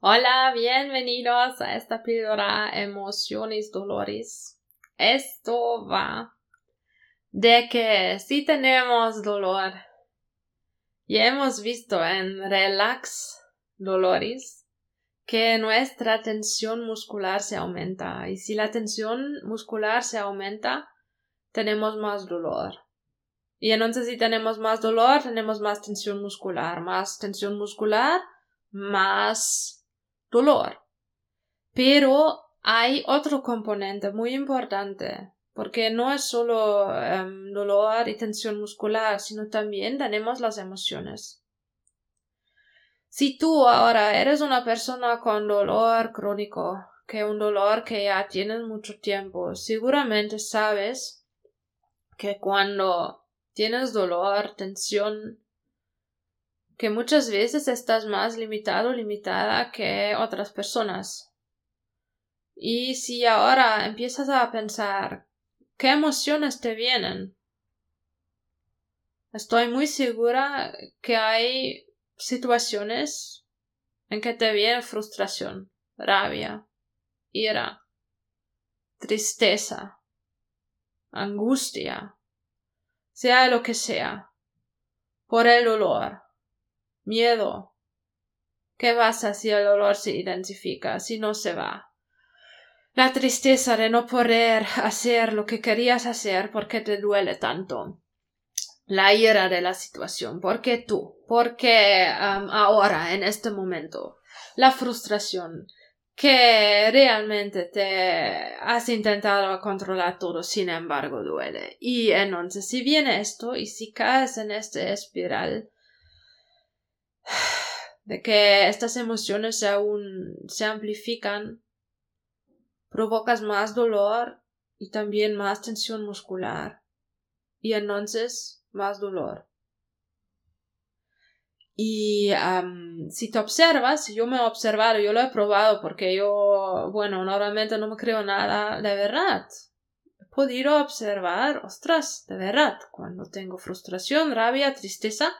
Hola, bienvenidos a esta píldora Emociones Dolores. Esto va de que si tenemos dolor, y hemos visto en Relax Dolores que nuestra tensión muscular se aumenta y si la tensión muscular se aumenta, tenemos más dolor. Y entonces si tenemos más dolor, tenemos más tensión muscular, más tensión muscular, más dolor. Pero hay otro componente muy importante, porque no es solo em, dolor y tensión muscular, sino también tenemos las emociones. Si tú ahora eres una persona con dolor crónico, que un dolor que ya tienes mucho tiempo, seguramente sabes que cuando tienes dolor, tensión, que muchas veces estás más limitado, limitada que otras personas. Y si ahora empiezas a pensar qué emociones te vienen, estoy muy segura que hay situaciones en que te viene frustración, rabia, ira, tristeza, angustia, sea lo que sea, por el dolor, miedo. ¿Qué pasa si el dolor se identifica, si no se va? La tristeza de no poder hacer lo que querías hacer porque te duele tanto. La ira de la situación, porque tú, porque um, ahora, en este momento. La frustración, que realmente te has intentado controlar todo, sin embargo duele. Y entonces, si viene esto y si caes en este espiral de que estas emociones aún se amplifican, provocas más dolor y también más tensión muscular. Y entonces más dolor. Y si te observas, yo me he observado, yo lo he probado porque yo, bueno, normalmente no me creo nada de verdad. He podido observar, ostras, de verdad, cuando tengo frustración, rabia, tristeza,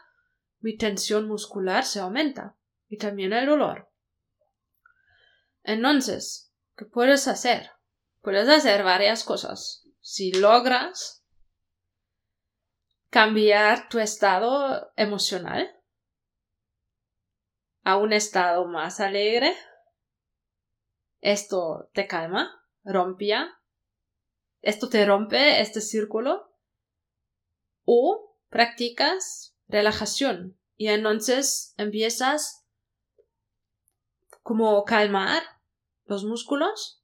mi tensión muscular se aumenta y también el dolor. Entonces, ¿qué puedes hacer? Puedes hacer varias cosas. Si logras cambiar tu estado emocional, a un estado más alegre. Esto te calma, rompía. Esto te rompe este círculo. O practicas relajación y entonces empiezas como calmar los músculos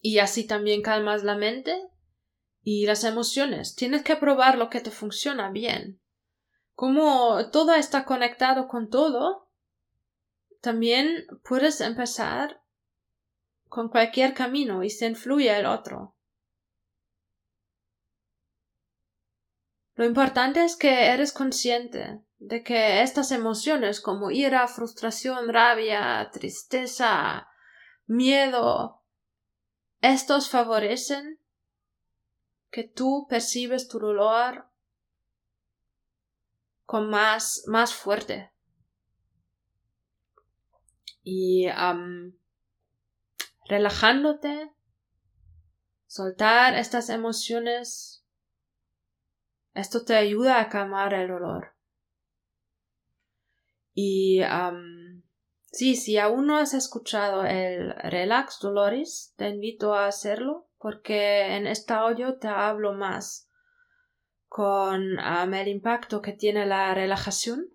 y así también calmas la mente y las emociones. Tienes que probar lo que te funciona bien como todo está conectado con todo, también puedes empezar con cualquier camino y se influye el otro. Lo importante es que eres consciente de que estas emociones como ira, frustración, rabia, tristeza, miedo, estos favorecen que tú percibes tu dolor con más, más fuerte. Y relajándote, soltar estas emociones, esto te ayuda a calmar el dolor. Y sí, si aún no has escuchado el Relax Dolores, te invito a hacerlo porque en este audio te hablo más con el impacto que tiene la relajación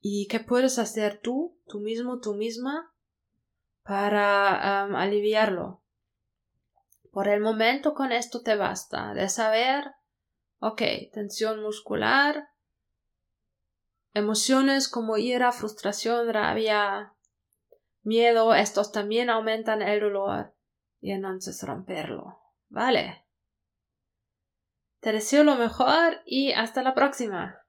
y qué puedes hacer tú, tú mismo, tú misma, para aliviarlo. Por el momento con esto te basta de saber, ok, tensión muscular, emociones como ira, frustración, rabia, miedo, estos también aumentan el dolor y entonces romperlo. Vale. Te deseo lo mejor y hasta la próxima.